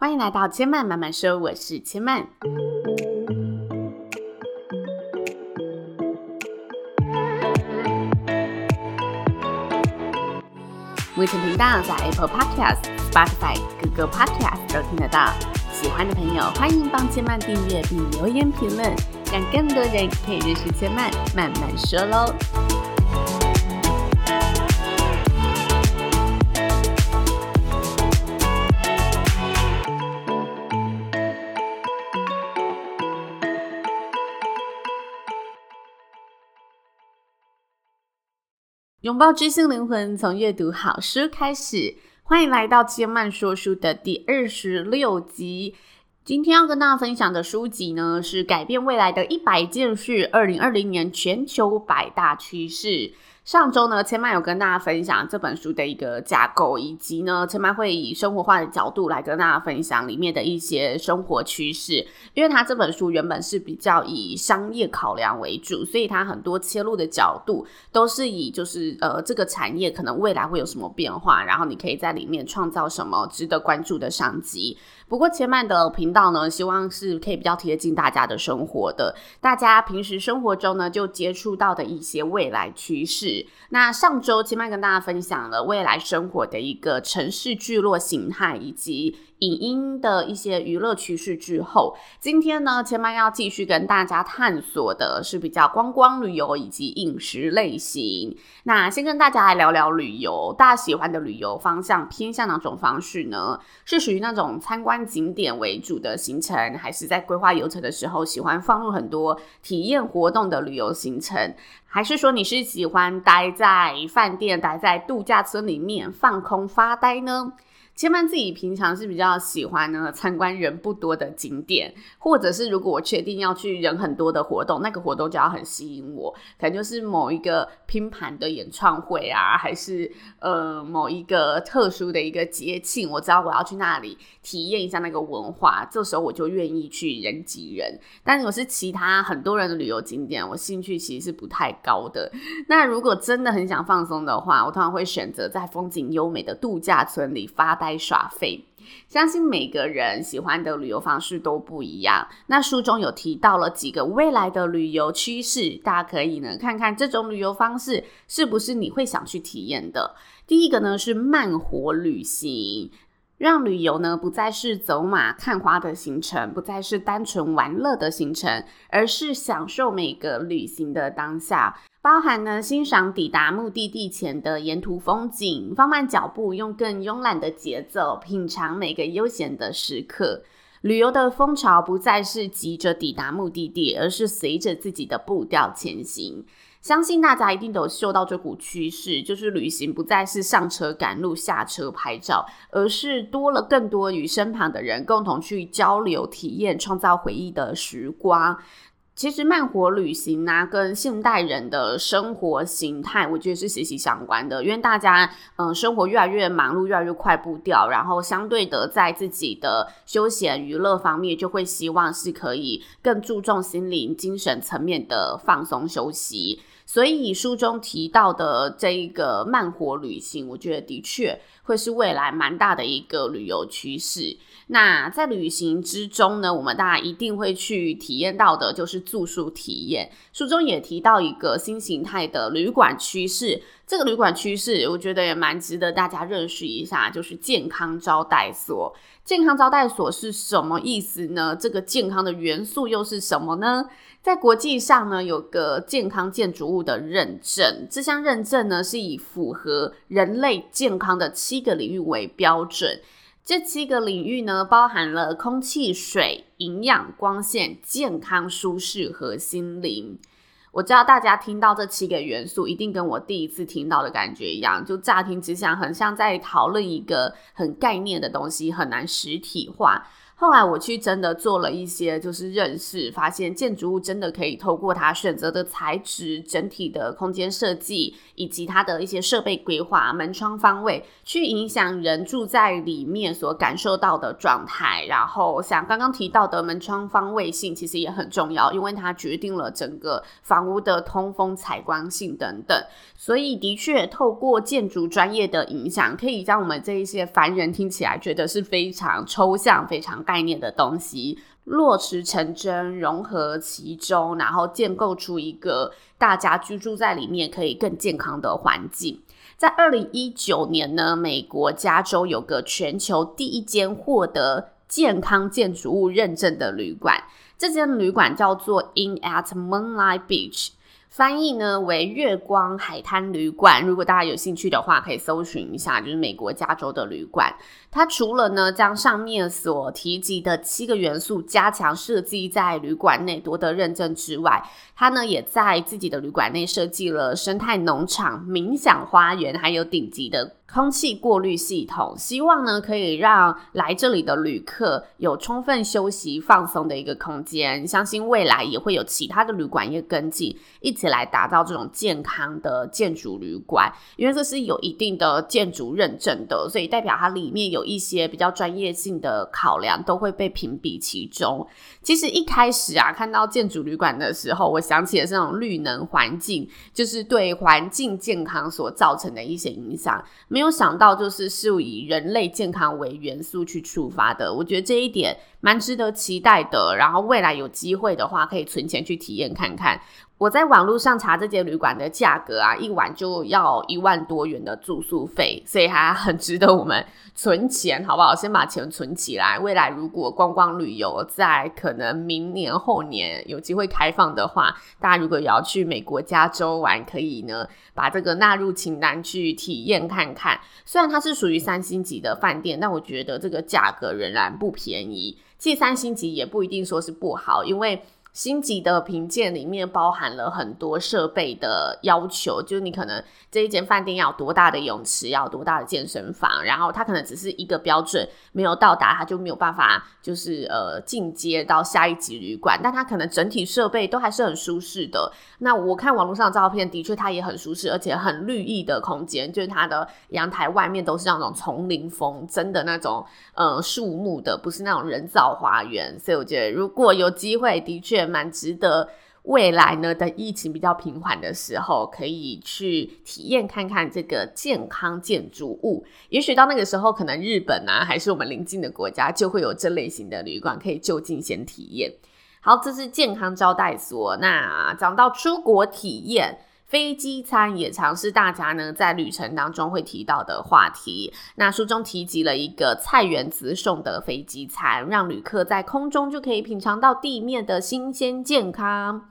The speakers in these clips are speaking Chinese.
欢迎来到千嫚慢慢说，我是千嫚。目前频道在 Apple Podcast、Spotify、Google Podcast 都听得到。喜欢的朋友，欢迎帮千嫚订阅并留言评论，让更多人可以认识千嫚慢慢说喽。拥抱知性灵魂，从阅读好书开始。欢迎来到千曼说书的第二十六集。今天要跟大家分享的书籍呢，是《改变未来的一百件事》，二零二零年全球百大趋势。上周呢，千嫚有跟大家分享这本书的一个架构，以及呢，千嫚会以生活化的角度来跟大家分享里面的一些生活趋势。因为它这本书原本是比较以商业考量为主，所以它很多切入的角度都是以就是呃这个产业可能未来会有什么变化，然后你可以在里面创造什么值得关注的商机。不过千嫚的频道呢，希望是可以比较贴近大家的生活的，大家平时生活中呢就接触到的一些未来趋势。那上周千嫚跟大家分享了未来生活的一个城市聚落形态，以及影音的一些娱乐趋势之后，今天呢，千嫚要继续跟大家探索的是比较观光旅游以及饮食类型。那先跟大家来聊聊旅游，大家喜欢的旅游方向偏向哪种方式呢？是属于那种参观景点为主的行程，还是在规划游程的时候喜欢放入很多体验活动的旅游行程？还是说你是喜欢待在饭店、待在度假村里面放空发呆呢？千嫚自己平常是比较喜欢呢参观人不多的景点，或者是如果我确定要去人很多的活动，那个活动就要很吸引我，可能就是某一个拼盘的演唱会啊，还是呃某一个特殊的一个节庆，我知道我要去那里体验一下那个文化，这时候我就愿意去人挤人。但如果是其他很多人的旅游景点，我兴趣其实是不太高的。那如果真的很想放松的话，我通常会选择在风景优美的度假村里发呆。耍废，相信每个人喜欢的旅游方式都不一样。那书中有提到了几个未来的旅游趋势，大家可以呢看看这种旅游方式是不是你会想去体验的。第一个呢是慢活旅行，让旅游呢不再是走马看花的行程，不再是单纯玩乐的行程，而是享受每个旅行的当下。包含呢，欣赏抵达目的地前的沿途风景，放慢脚步，用更慵懒的节奏品尝每个悠闲的时刻。旅游的风潮不再是急着抵达目的地，而是随着自己的步调前行。相信大家一定都有嗅到这股趋势，就是旅行不再是上车赶路、下车拍照，而是多了更多与身旁的人共同去交流、体验、创造回忆的时光。其实慢活旅行呢、跟现代人的生活形态，我觉得是息息相关的。因为大家，嗯、生活越来越忙碌，越来越快步调，然后相对的，在自己的休闲娱乐方面，就会希望是可以更注重心灵、精神层面的放松休息。所以书中提到的这一个慢活旅行，我觉得的确会是未来蛮大的一个旅游趋势。那在旅行之中呢，我们大家一定会去体验到的，就是住宿体验。书中也提到一个新形态的旅馆趋势，这个旅馆趋势，我觉得也蛮值得大家认识一下，就是健康招待所。健康招待所是什么意思呢？这个健康的元素又是什么呢？在国际上呢，有个健康建筑物的认证，这项认证呢是以符合人类健康的七个领域为标准。这七个领域呢，包含了空气、水、营养、光线、健康、舒适和心灵。我知道大家听到这七个元素，一定跟我第一次听到的感觉一样，就乍听之下很像在讨论一个很概念的东西，很难实体化。后来我去真的做了一些就是认识，发现建筑物真的可以透过它选择的材质、整体的空间设计以及它的一些设备规划、门窗方位，去影响人住在里面所感受到的状态。然后像刚刚提到的门窗方位性，其实也很重要，因为它决定了整个房屋的通风、采光性等等。所以的确，透过建筑专业的影响，可以让我们这一些凡人听起来觉得是非常抽象、非常概念的东西落实成真，融合其中，然后建构出一个大家居住在里面可以更健康的环境。在二零一九年呢，美国加州有个全球第一间获得健康建筑物认证的旅馆，这间旅馆叫做 Inn at Moonlight Beach。翻译呢为月光海滩旅馆，如果大家有兴趣的话，可以搜寻一下，就是美国加州的旅馆。它除了呢将上面所提及的七个元素加强设计在旅馆内夺得认证之外，它呢也在自己的旅馆内设计了生态农场、冥想花园，还有顶级的空气过滤系统，希望呢可以让来这里的旅客有充分休息放松的一个空间。相信未来也会有其他的旅馆业跟进，一起来打造这种健康的建筑旅馆。因为这是有一定的建筑认证的，所以代表它里面有一些比较专业性的考量都会被评比其中。其实一开始啊，看到建筑旅馆的时候，我想起的是那种绿能环境，就是对环境健康所造成的一些影响。没有想到，就是是以人类健康为元素去触发的。我觉得这一点蛮值得期待的。然后未来有机会的话，可以存钱去体验看看。我在网络上查这间旅馆的价格啊，一晚就要一万多元的住宿费，所以还很值得我们存钱，好不好？先把钱存起来，未来如果观光旅游在可能明年后年有机会开放的话，大家如果也要去美国加州玩，可以呢把这个纳入清单去体验看看。虽然它是属于三星级的饭店，但我觉得这个价格仍然不便宜。其实三星级也不一定说是不好，因为。星级的评鉴里面包含了很多设备的要求，就是你可能这一间饭店要多大的泳池，要多大的健身房，然后它可能只是一个标准没有到达，它就没有办法就是呃进阶到下一级旅馆，但它可能整体设备都还是很舒适的。那我看网络上的照片，的确它也很舒适，而且很绿意的空间，就是它的阳台外面都是那种丛林风，真的那种呃树木的，不是那种人造花园。所以我觉得如果有机会，的确。也蛮值得，未来呢，等疫情比较平缓的时候，可以去体验看看这个健康建筑物。也许到那个时候，可能日本啊，还是我们邻近的国家，就会有这类型的旅馆可以就近先体验。好，这是健康招待所。那讲到出国体验。飞机餐也常是大家呢在旅程当中会提到的话题。那书中提及了一个菜园子送的飞机餐，让旅客在空中就可以品尝到地面的新鲜健康。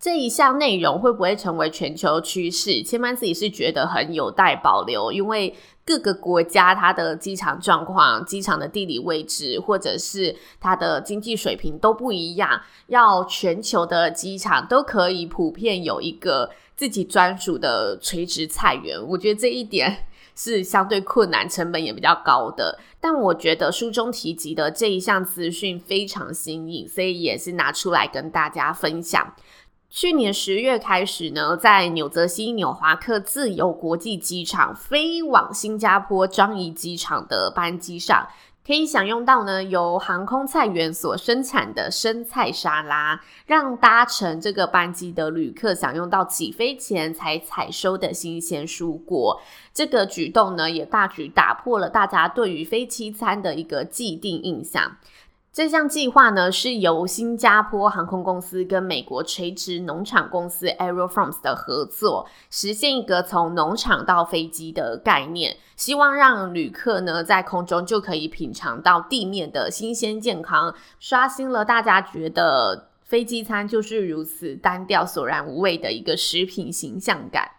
这一项内容会不会成为全球趋势？千曼自己是觉得很有待保留，因为各个国家它的机场状况、机场的地理位置，或者是它的经济水平都不一样。要全球的机场都可以普遍有一个自己专属的垂直菜园，我觉得这一点 是相对困难、成本也比较高的。但我觉得书中提及的这一项资讯非常新颖，所以也是拿出来跟大家分享。去年十月开始呢，在纽泽西纽华克自由国际机场飞往新加坡樟宜机场的班机上，可以享用到呢由航空菜园所生产的生菜沙拉，让搭乘这个班机的旅客享用到起飞前才采收的新鲜蔬果。这个举动呢，也大举打破了大家对于飞机餐的一个既定印象。这项计划呢，是由新加坡航空公司跟美国垂直农场公司 Aerofarms 的合作，实现一个从农场到飞机的概念，希望让旅客呢在空中就可以品尝到地面的新鲜健康，刷新了大家觉得飞机餐就是如此单调、索然无味的一个食品形象感。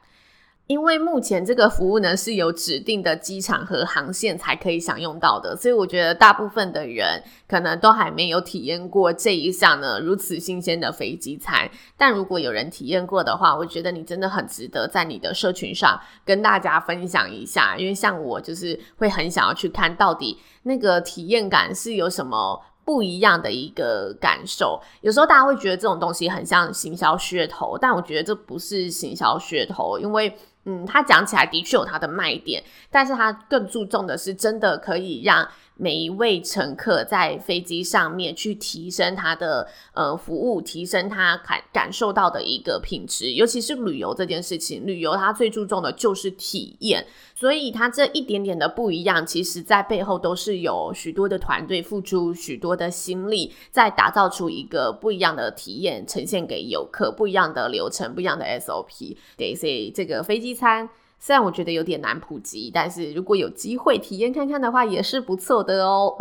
因为目前这个服务呢是有指定的机场和航线才可以享用到的，所以我觉得大部分的人可能都还没有体验过这一项呢如此新鲜的飞机餐。但如果有人体验过的话，我觉得你真的很值得在你的社群上跟大家分享一下，因为像我就是会很想要去看到底那个体验感是有什么不一样的一个感受。有时候大家会觉得这种东西很像行销噱头，但我觉得这不是行销噱头，因为。嗯，他讲起来的确有他的卖点，但是他更注重的是真的可以让每一位乘客在飞机上面去提升他的呃服务，提升他感感受到的一个品质，尤其是旅游这件事情，旅游它最注重的就是体验，所以它这一点点的不一样，其实在背后都是有许多的团队付出许多的心力，在打造出一个不一样的体验，呈现给游客不一样的流程，不一样的 SOP。对，所以这个飞机餐。虽然我觉得有点难普及，但是如果有机会体验看看的话，也是不错的哦。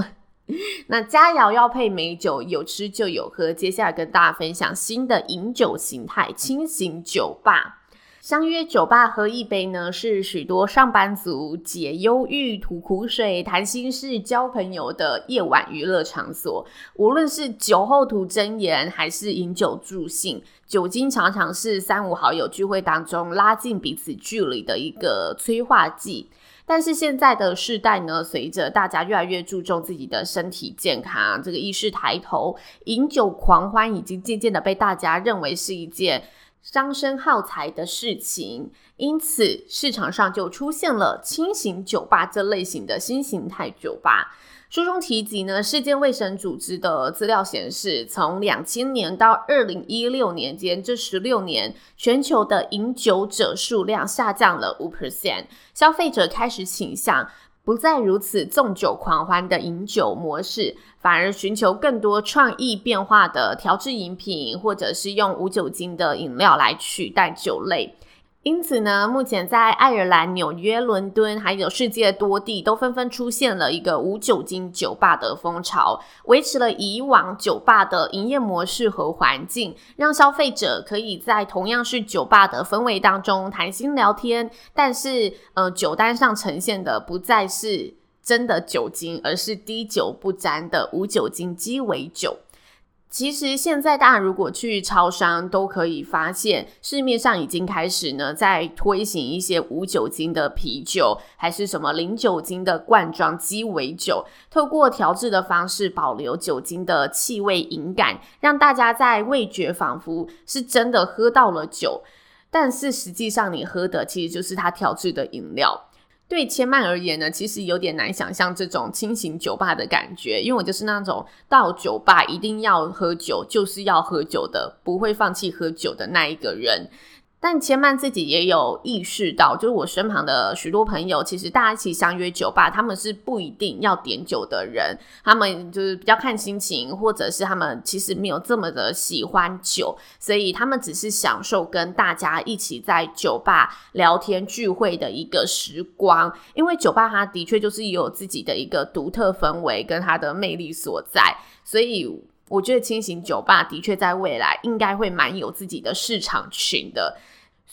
那佳肴要配美酒，有吃就有喝。接下来跟大家分享新的饮酒形态——轻型酒吧。相约酒吧喝一杯呢，是许多上班族解忧郁、吐苦水、谈心事、交朋友的夜晚娱乐场所。无论是酒后吐真言，还是饮酒助兴，酒精常常是三五好友聚会当中拉近彼此距离的一个催化剂。但是现在的世代呢，随着大家越来越注重自己的身体健康，这个意识抬头，饮酒狂欢已经渐渐的被大家认为是一件伤身耗财的事情，因此市场上就出现了轻型酒吧这类型的新形态酒吧。书中提及呢，世界卫生组织的资料显示，从两千年到二零一六年间这十六年，全球的饮酒者数量下降了五 percent，消费者开始倾向。不再如此纵酒狂欢的饮酒模式，反而寻求更多创意变化的调制饮品，或者是用无酒精的饮料来取代酒类。因此呢，目前在爱尔兰、纽约、伦敦，还有世界多地，都纷纷出现了一个无酒精酒吧的风潮，维持了以往酒吧的营业模式和环境，让消费者可以在同样是酒吧的氛围当中谈心聊天，但是呃，酒单上呈现的不再是真的酒精，而是滴酒不沾的无酒精鸡尾酒。其实现在大家如果去超商，都可以发现市面上已经开始呢，在推行一些无酒精的啤酒，还是什么零酒精的罐装鸡尾酒，透过调制的方式保留酒精的气味饮感，让大家在味觉仿佛是真的喝到了酒，但是实际上你喝的其实就是它调制的饮料。对千曼而言呢，其实有点难想象这种清醒酒吧的感觉，因为我就是那种到酒吧一定要喝酒，就是要喝酒的，不会放弃喝酒的那一个人。但千曼自己也有意识到，就是我身旁的许多朋友，其实大家一起相约酒吧，他们是不一定要点酒的人，他们就是比较看心情，或者是他们其实没有这么的喜欢酒，所以他们只是享受跟大家一起在酒吧聊天聚会的一个时光。因为酒吧它的确就是有自己的一个独特氛围跟它的魅力所在，所以我觉得轻型酒吧的确在未来应该会蛮有自己的市场群的。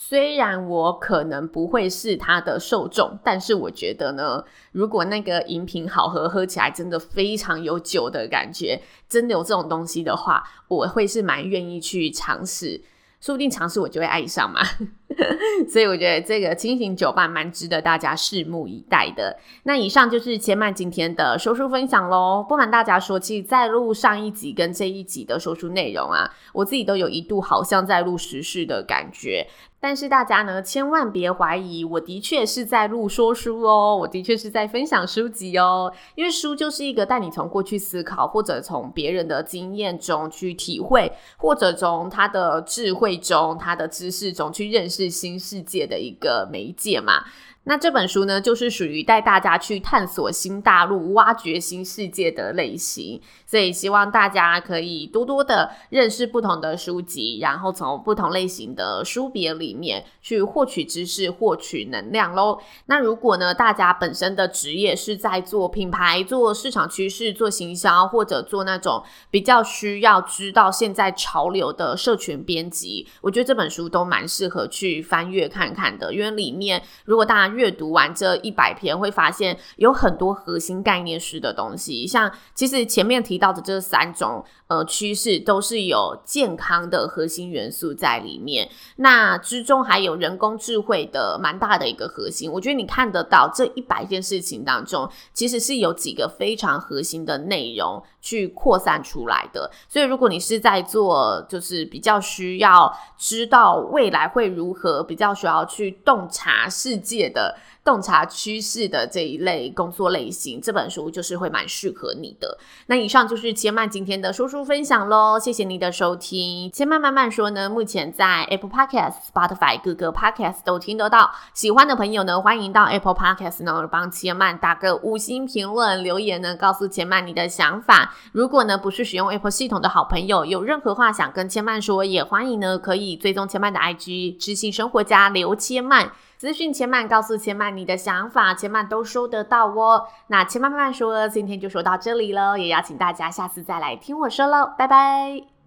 虽然我可能不会是它的受众，但是我觉得呢，如果那个饮品好喝，喝起来真的非常有酒的感觉，真的有这种东西的话，我会是蛮愿意去尝试。说不定尝试我就会爱上嘛，所以我觉得这个轻型酒吧蛮值得大家拭目以待的。那以上就是千曼今天的说书分享喽。不瞒大家说，其实在录上一集跟这一集的说书内容啊，我自己都有一度好像在录时事的感觉。但是大家呢，千万别怀疑，我的确是在录说书哦，我的确是在分享书籍哦。因为书就是一个带你从过去思考，或者从别人的经验中去体会，或者从他的智慧中、他的知识中去认识是新世界的一个媒介嘛。那这本书呢，就是属于带大家去探索新大陆、挖掘新世界的类型，所以希望大家可以多多的认识不同的书籍，然后从不同类型的书别里面去获取知识、获取能量喽。那如果呢，大家本身的职业是在做品牌、做市场趋势、做行销，或者做那种比较需要知道现在潮流的社群编辑，我觉得这本书都蛮适合去翻阅看看的，因为里面如果大家阅读完这一百篇，会发现有很多核心概念式的东西。像其实前面提到的这三种呃趋势，都是有健康的核心元素在里面。那之中还有人工智慧的蛮大的一个核心。我觉得你看得到这一百件事情当中，其实是有几个非常核心的内容去扩散出来的。所以如果你是在做，就是比较需要知道未来会如何，比较需要去洞察世界的。洞察趋势的这一类工作类型，这本书就是会蛮适合你的。那以上就是千曼今天的说书分享喽，谢谢你的收听。千曼慢慢说呢，目前在 Apple Podcast、Spotify 各个 Podcast 都听得到。喜欢的朋友呢，欢迎到 Apple Podcast 呢帮千曼打个五星评论，留言呢告诉千曼你的想法。如果呢不是使用 Apple 系统的好朋友，有任何话想跟千曼说，也欢迎呢可以追踪千曼的 IG 知性生活家刘千曼。资讯千曼，告诉千曼你的想法，千曼都收得到哦。那千曼慢慢说，今天就说到这里了，也邀请大家下次再来听我说喽，拜拜。